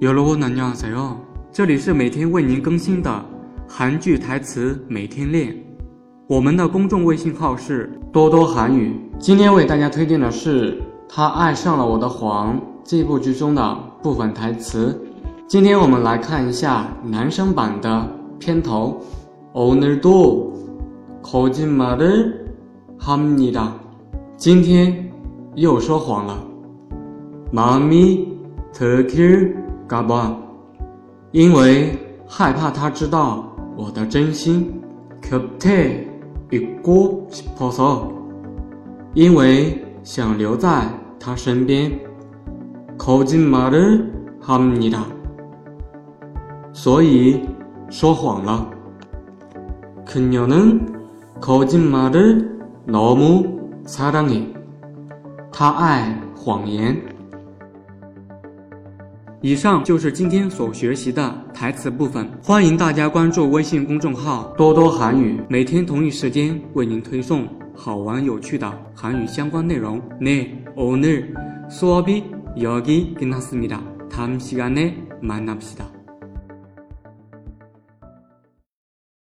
여러분안녕하세요，这里是每天为您更新的韩剧台词每天练。我们的公众微信号是多多韩语。今天为大家推荐的是《他爱上了我的谎》这部剧中的部分台词。今天我们来看一下男生版的片头。오늘도거짓말을합니다今天又说谎了。마음이들킬 嘎巴，因为害怕他知道我的真心。곁에있고싶어 서， 因为想留在他身边。거짓말을합니 다， 所以说谎了。그녀는거짓말을너무사랑 해， 他爱谎言。 以上就是今天所学习的台词部分，欢迎大家关注微信公众号“多多韩语”，每天同一时间为您推送好玩有趣的韩语相关内容。네오늘수업이여기끝났습니다다음시간에만납시다